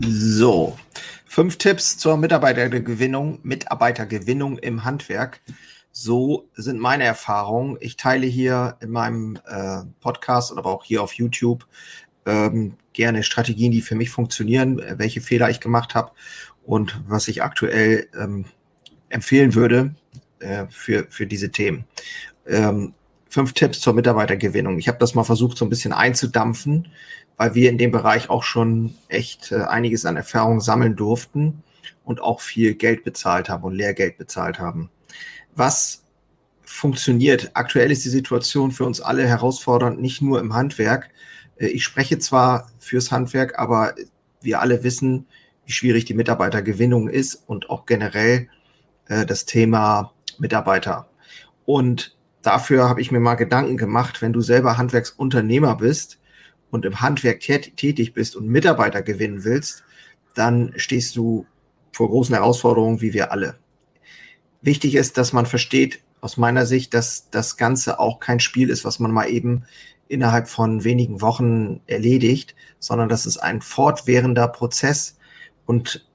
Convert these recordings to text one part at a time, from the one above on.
So, fünf Tipps zur Mitarbeitergewinnung, Mitarbeitergewinnung im Handwerk. So sind meine Erfahrungen. Ich teile hier in meinem äh, Podcast und aber auch hier auf YouTube ähm, gerne Strategien, die für mich funktionieren, welche Fehler ich gemacht habe und was ich aktuell ähm, empfehlen würde äh, für, für diese Themen. Ähm, fünf Tipps zur Mitarbeitergewinnung. Ich habe das mal versucht, so ein bisschen einzudampfen, weil wir in dem Bereich auch schon echt äh, einiges an Erfahrung sammeln durften und auch viel Geld bezahlt haben und Lehrgeld bezahlt haben. Was funktioniert? Aktuell ist die Situation für uns alle herausfordernd, nicht nur im Handwerk. Äh, ich spreche zwar fürs Handwerk, aber wir alle wissen, wie schwierig die Mitarbeitergewinnung ist und auch generell äh, das Thema Mitarbeiter. Und dafür habe ich mir mal Gedanken gemacht, wenn du selber Handwerksunternehmer bist und im Handwerk tätig bist und Mitarbeiter gewinnen willst, dann stehst du vor großen Herausforderungen, wie wir alle. Wichtig ist, dass man versteht, aus meiner Sicht, dass das Ganze auch kein Spiel ist, was man mal eben innerhalb von wenigen Wochen erledigt, sondern das ist ein fortwährender Prozess. Und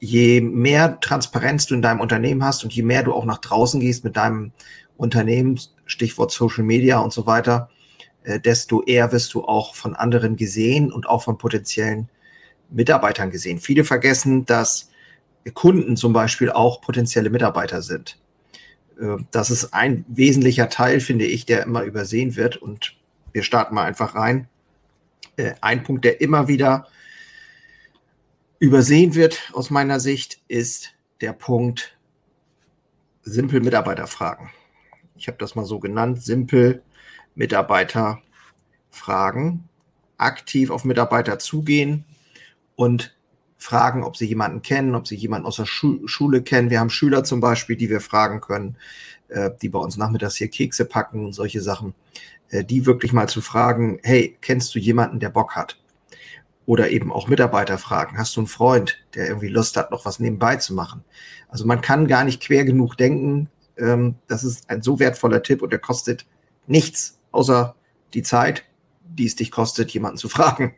je mehr Transparenz du in deinem Unternehmen hast und je mehr du auch nach draußen gehst mit deinem Unternehmen, Stichwort Social Media und so weiter, äh, desto eher wirst du auch von anderen gesehen und auch von potenziellen Mitarbeitern gesehen. Viele vergessen, dass Kunden zum Beispiel auch potenzielle Mitarbeiter sind. Äh, das ist ein wesentlicher Teil, finde ich, der immer übersehen wird. Und wir starten mal einfach rein. Äh, ein Punkt, der immer wieder übersehen wird aus meiner Sicht, ist der Punkt simpel Mitarbeiterfragen. Ich habe das mal so genannt, simpel Mitarbeiter fragen, aktiv auf Mitarbeiter zugehen und fragen, ob sie jemanden kennen, ob sie jemanden aus der Schu Schule kennen. Wir haben Schüler zum Beispiel, die wir fragen können, äh, die bei uns nachmittags hier Kekse packen und solche Sachen, äh, die wirklich mal zu fragen, hey, kennst du jemanden, der Bock hat? Oder eben auch Mitarbeiter fragen, hast du einen Freund, der irgendwie Lust hat, noch was nebenbei zu machen? Also man kann gar nicht quer genug denken. Ähm, das ist ein so wertvoller Tipp und der kostet nichts, außer die Zeit, die es dich kostet, jemanden zu fragen.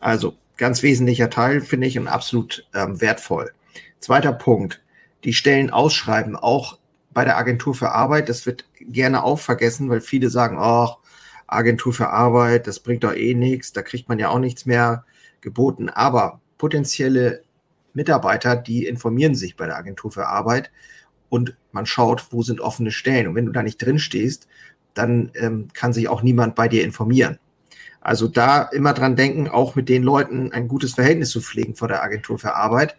Also ganz wesentlicher Teil, finde ich, und absolut ähm, wertvoll. Zweiter Punkt, die Stellen ausschreiben, auch bei der Agentur für Arbeit. Das wird gerne auch vergessen, weil viele sagen, ach, Agentur für Arbeit, das bringt doch eh nichts, da kriegt man ja auch nichts mehr geboten. Aber potenzielle Mitarbeiter, die informieren sich bei der Agentur für Arbeit und man schaut, wo sind offene Stellen. Und wenn du da nicht drin stehst, dann ähm, kann sich auch niemand bei dir informieren. Also da immer dran denken, auch mit den Leuten ein gutes Verhältnis zu pflegen vor der Agentur für Arbeit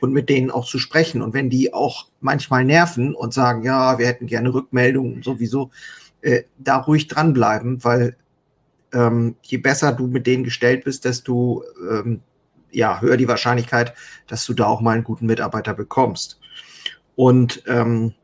und mit denen auch zu sprechen. Und wenn die auch manchmal nerven und sagen, ja, wir hätten gerne Rückmeldungen sowieso, äh, da ruhig dranbleiben, weil ähm, je besser du mit denen gestellt bist, desto ähm, ja, höher die Wahrscheinlichkeit, dass du da auch mal einen guten Mitarbeiter bekommst. Und ähm,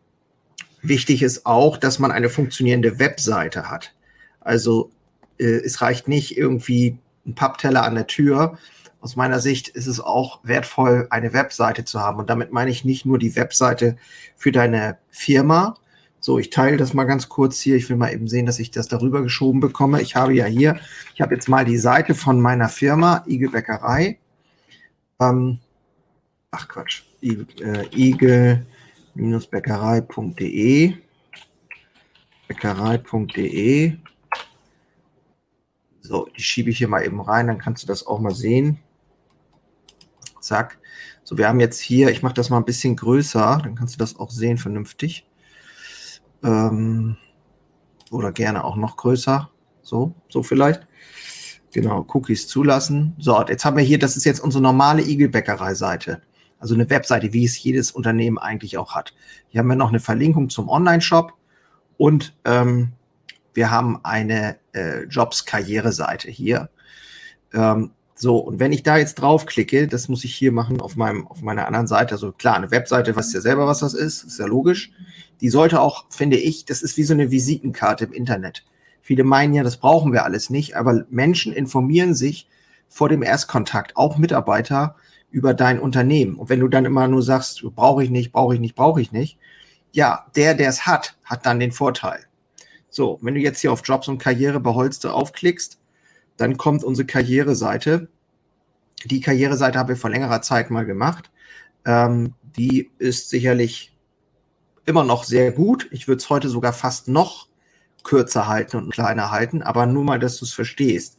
Wichtig ist auch, dass man eine funktionierende Webseite hat. Also äh, es reicht nicht irgendwie ein Pappteller an der Tür. Aus meiner Sicht ist es auch wertvoll, eine Webseite zu haben. Und damit meine ich nicht nur die Webseite für deine Firma. So, ich teile das mal ganz kurz hier. Ich will mal eben sehen, dass ich das darüber geschoben bekomme. Ich habe ja hier, ich habe jetzt mal die Seite von meiner Firma, Igel Bäckerei. Ähm, ach Quatsch, Igel, äh, Igel bäckerei.de bäckerei.de So, die schiebe ich hier mal eben rein, dann kannst du das auch mal sehen. Zack. So, wir haben jetzt hier, ich mache das mal ein bisschen größer, dann kannst du das auch sehen vernünftig. Ähm, oder gerne auch noch größer. So, so vielleicht. Genau, Cookies zulassen. So, jetzt haben wir hier, das ist jetzt unsere normale Igelbäckerei-Seite. Also eine Webseite, wie es jedes Unternehmen eigentlich auch hat. Hier haben wir noch eine Verlinkung zum Online-Shop und ähm, wir haben eine äh, Jobs-Karriere-Seite hier. Ähm, so, und wenn ich da jetzt draufklicke, das muss ich hier machen auf meinem, auf meiner anderen Seite. Also klar, eine Webseite, weißt ja selber, was das ist, ist ja logisch. Die sollte auch, finde ich, das ist wie so eine Visitenkarte im Internet. Viele meinen ja, das brauchen wir alles nicht, aber Menschen informieren sich vor dem Erstkontakt, auch Mitarbeiter, über dein Unternehmen. Und wenn du dann immer nur sagst, brauche ich nicht, brauche ich nicht, brauche ich nicht, ja, der, der es hat, hat dann den Vorteil. So, wenn du jetzt hier auf Jobs und Karriere bei Holster aufklickst, dann kommt unsere Karriereseite. Die Karriereseite habe ich vor längerer Zeit mal gemacht. Ähm, die ist sicherlich immer noch sehr gut. Ich würde es heute sogar fast noch kürzer halten und kleiner halten, aber nur mal, dass du es verstehst.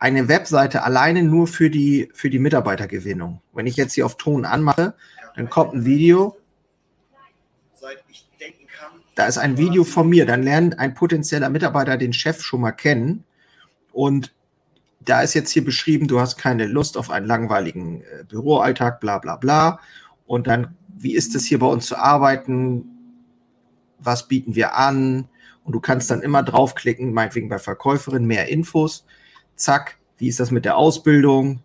Eine Webseite alleine nur für die, für die Mitarbeitergewinnung. Wenn ich jetzt hier auf Ton anmache, dann kommt ein Video. Da ist ein Video von mir. Dann lernt ein potenzieller Mitarbeiter den Chef schon mal kennen. Und da ist jetzt hier beschrieben, du hast keine Lust auf einen langweiligen äh, Büroalltag, bla bla bla. Und dann, wie ist es hier bei uns zu arbeiten? Was bieten wir an? Und du kannst dann immer draufklicken, meinetwegen bei Verkäuferin, mehr Infos. Zack, wie ist das mit der Ausbildung?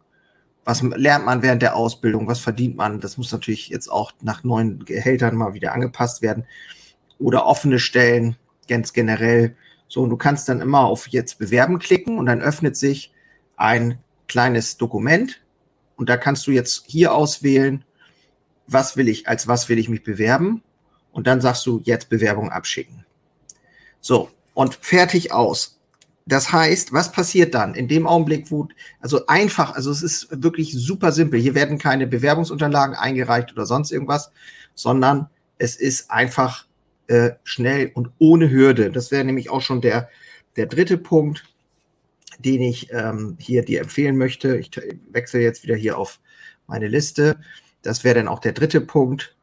Was lernt man während der Ausbildung? Was verdient man? Das muss natürlich jetzt auch nach neuen Gehältern mal wieder angepasst werden. Oder offene Stellen, ganz generell. So, und du kannst dann immer auf jetzt bewerben klicken und dann öffnet sich ein kleines Dokument und da kannst du jetzt hier auswählen, was will ich, als was will ich mich bewerben und dann sagst du jetzt Bewerbung abschicken. So, und fertig aus. Das heißt, was passiert dann in dem Augenblick, wo, also einfach, also es ist wirklich super simpel. Hier werden keine Bewerbungsunterlagen eingereicht oder sonst irgendwas, sondern es ist einfach äh, schnell und ohne Hürde. Das wäre nämlich auch schon der, der dritte Punkt den ich ähm, hier dir empfehlen möchte. Ich wechsle jetzt wieder hier auf meine Liste. Das wäre dann auch der dritte Punkt.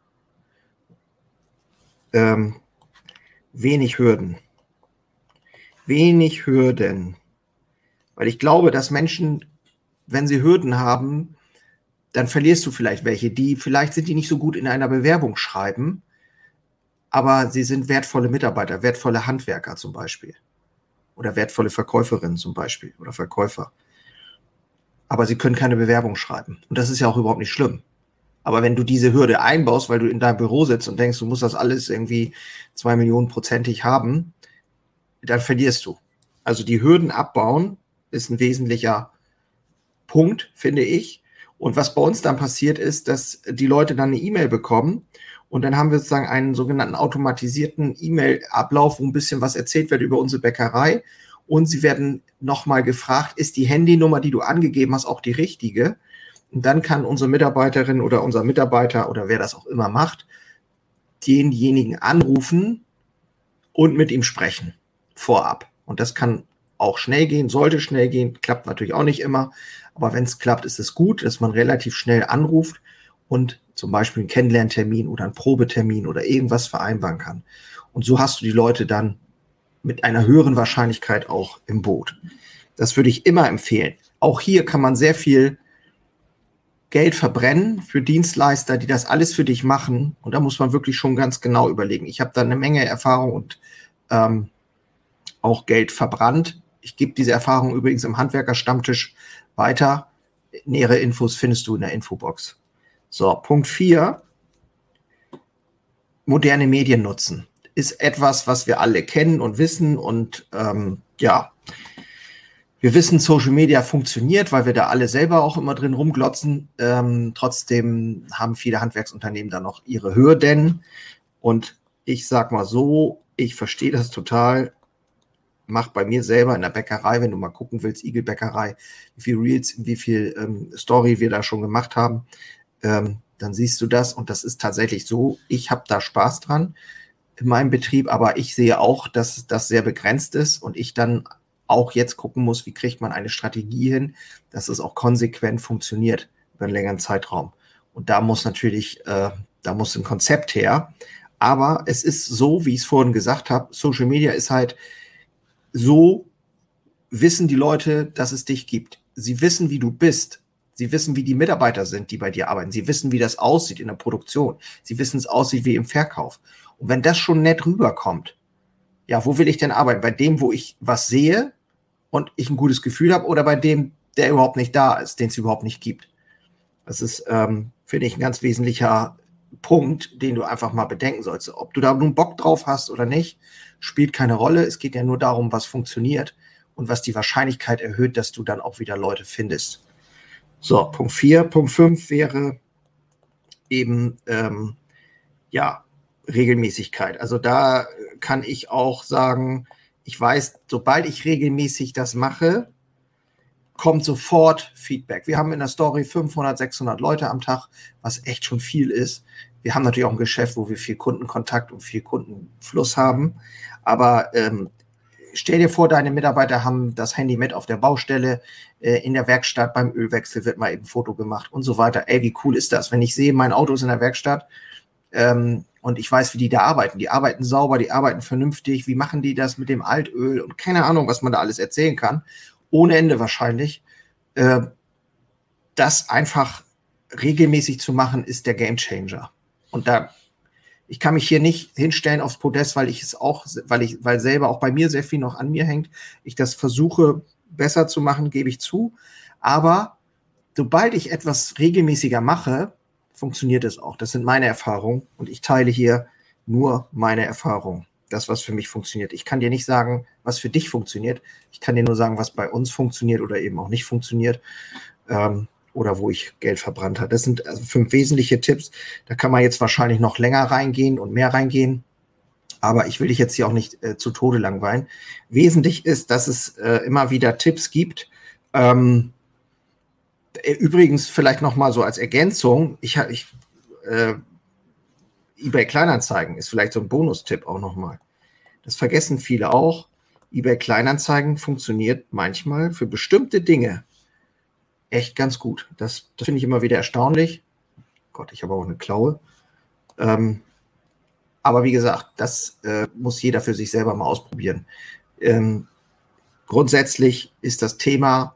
Ähm, wenig Hürden. Wenig Hürden. Weil ich glaube, dass Menschen, wenn sie Hürden haben, dann verlierst du vielleicht welche, die vielleicht sind die nicht so gut in einer Bewerbung schreiben, aber sie sind wertvolle Mitarbeiter, wertvolle Handwerker zum Beispiel oder wertvolle Verkäuferinnen zum Beispiel oder Verkäufer. Aber sie können keine Bewerbung schreiben. Und das ist ja auch überhaupt nicht schlimm. Aber wenn du diese Hürde einbaust, weil du in deinem Büro sitzt und denkst, du musst das alles irgendwie zwei Millionen prozentig haben, dann verlierst du. Also die Hürden abbauen ist ein wesentlicher Punkt, finde ich. Und was bei uns dann passiert ist, dass die Leute dann eine E-Mail bekommen und dann haben wir sozusagen einen sogenannten automatisierten E-Mail-Ablauf, wo ein bisschen was erzählt wird über unsere Bäckerei. Und sie werden nochmal gefragt, ist die Handynummer, die du angegeben hast, auch die richtige? Und dann kann unsere Mitarbeiterin oder unser Mitarbeiter oder wer das auch immer macht, denjenigen anrufen und mit ihm sprechen vorab. Und das kann auch schnell gehen, sollte schnell gehen, klappt natürlich auch nicht immer. Aber wenn es klappt, ist es gut, dass man relativ schnell anruft und zum Beispiel einen Kennenlerntermin oder einen Probetermin oder irgendwas vereinbaren kann. Und so hast du die Leute dann mit einer höheren Wahrscheinlichkeit auch im Boot. Das würde ich immer empfehlen. Auch hier kann man sehr viel Geld verbrennen für Dienstleister, die das alles für dich machen. Und da muss man wirklich schon ganz genau überlegen. Ich habe da eine Menge Erfahrung und ähm, auch Geld verbrannt. Ich gebe diese Erfahrung übrigens im Handwerkerstammtisch weiter. Nähere Infos findest du in der Infobox. So, Punkt 4. Moderne Medien nutzen. Ist etwas, was wir alle kennen und wissen. Und ähm, ja, wir wissen, Social Media funktioniert, weil wir da alle selber auch immer drin rumglotzen. Ähm, trotzdem haben viele Handwerksunternehmen da noch ihre Hürden. Und ich sag mal so, ich verstehe das total. Mach bei mir selber in der Bäckerei, wenn du mal gucken willst, Igelbäckerei, wie viel Reels, wie viel ähm, Story wir da schon gemacht haben ähm, dann siehst du das und das ist tatsächlich so. Ich habe da Spaß dran in meinem Betrieb, aber ich sehe auch, dass das sehr begrenzt ist und ich dann auch jetzt gucken muss, wie kriegt man eine Strategie hin, dass es auch konsequent funktioniert über einen längeren Zeitraum. Und da muss natürlich, äh, da muss ein Konzept her. Aber es ist so, wie ich es vorhin gesagt habe, Social Media ist halt so, wissen die Leute, dass es dich gibt. Sie wissen, wie du bist. Sie wissen, wie die Mitarbeiter sind, die bei dir arbeiten. Sie wissen, wie das aussieht in der Produktion. Sie wissen, es aussieht wie im Verkauf. Und wenn das schon nett rüberkommt, ja, wo will ich denn arbeiten? Bei dem, wo ich was sehe und ich ein gutes Gefühl habe oder bei dem, der überhaupt nicht da ist, den es überhaupt nicht gibt? Das ist, ähm, finde ich, ein ganz wesentlicher Punkt, den du einfach mal bedenken sollst. Ob du da nun Bock drauf hast oder nicht, spielt keine Rolle. Es geht ja nur darum, was funktioniert und was die Wahrscheinlichkeit erhöht, dass du dann auch wieder Leute findest. So, Punkt 4. Punkt 5 wäre eben, ähm, ja, Regelmäßigkeit. Also da kann ich auch sagen, ich weiß, sobald ich regelmäßig das mache, kommt sofort Feedback. Wir haben in der Story 500, 600 Leute am Tag, was echt schon viel ist. Wir haben natürlich auch ein Geschäft, wo wir viel Kundenkontakt und viel Kundenfluss haben. Aber ähm, stell dir vor, deine Mitarbeiter haben das Handy mit auf der Baustelle, äh, in der Werkstatt, beim Ölwechsel wird mal eben ein Foto gemacht und so weiter. Ey, wie cool ist das, wenn ich sehe, mein Auto ist in der Werkstatt ähm, und ich weiß, wie die da arbeiten. Die arbeiten sauber, die arbeiten vernünftig. Wie machen die das mit dem Altöl und keine Ahnung, was man da alles erzählen kann. Ohne Ende wahrscheinlich. Äh, das einfach regelmäßig zu machen, ist der Gamechanger. Und da ich kann mich hier nicht hinstellen aufs Podest, weil ich es auch, weil ich, weil selber auch bei mir sehr viel noch an mir hängt. Ich das versuche besser zu machen, gebe ich zu. Aber sobald ich etwas regelmäßiger mache, funktioniert es auch. Das sind meine Erfahrungen und ich teile hier nur meine Erfahrungen. Das, was für mich funktioniert. Ich kann dir nicht sagen, was für dich funktioniert. Ich kann dir nur sagen, was bei uns funktioniert oder eben auch nicht funktioniert. Ähm, oder wo ich Geld verbrannt habe. Das sind also fünf wesentliche Tipps. Da kann man jetzt wahrscheinlich noch länger reingehen und mehr reingehen. Aber ich will dich jetzt hier auch nicht äh, zu Tode langweilen. Wesentlich ist, dass es äh, immer wieder Tipps gibt. Ähm, äh, übrigens vielleicht noch mal so als Ergänzung. Ich habe ich äh, eBay Kleinanzeigen ist vielleicht so ein Bonustipp auch noch mal. Das vergessen viele auch. eBay Kleinanzeigen funktioniert manchmal für bestimmte Dinge echt ganz gut. Das, das finde ich immer wieder erstaunlich. Gott, ich habe auch eine Klaue. Ähm, aber wie gesagt, das äh, muss jeder für sich selber mal ausprobieren. Ähm, grundsätzlich ist das Thema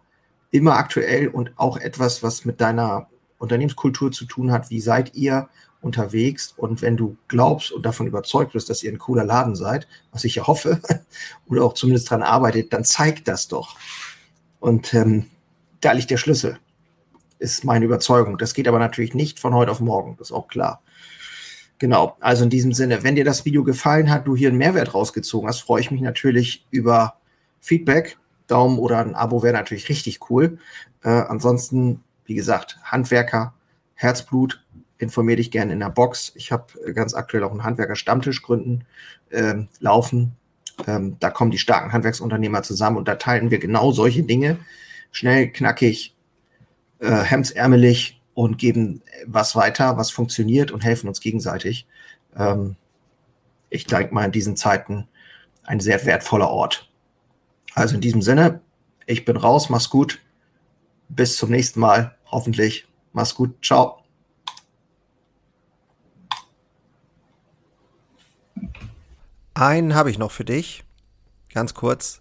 immer aktuell und auch etwas, was mit deiner Unternehmenskultur zu tun hat. Wie seid ihr unterwegs? Und wenn du glaubst und davon überzeugt bist, dass ihr ein cooler Laden seid, was ich ja hoffe, oder auch zumindest daran arbeitet, dann zeigt das doch. Und ähm, da liegt der Schlüssel. Ist meine Überzeugung. Das geht aber natürlich nicht von heute auf morgen, das ist auch klar. Genau, also in diesem Sinne, wenn dir das Video gefallen hat, du hier einen Mehrwert rausgezogen hast, freue ich mich natürlich über Feedback. Daumen oder ein Abo wäre natürlich richtig cool. Äh, ansonsten, wie gesagt, Handwerker, Herzblut, informiere dich gerne in der Box. Ich habe ganz aktuell auch einen Handwerker-Stammtisch gründen, äh, laufen. Ähm, da kommen die starken Handwerksunternehmer zusammen und da teilen wir genau solche Dinge, schnell, knackig, äh, hemdsärmelig und geben was weiter, was funktioniert und helfen uns gegenseitig. Ähm, ich denke mal in diesen Zeiten ein sehr wertvoller Ort. Also in diesem Sinne, ich bin raus, mach's gut. Bis zum nächsten Mal, hoffentlich. Mach's gut, ciao. Einen habe ich noch für dich. Ganz kurz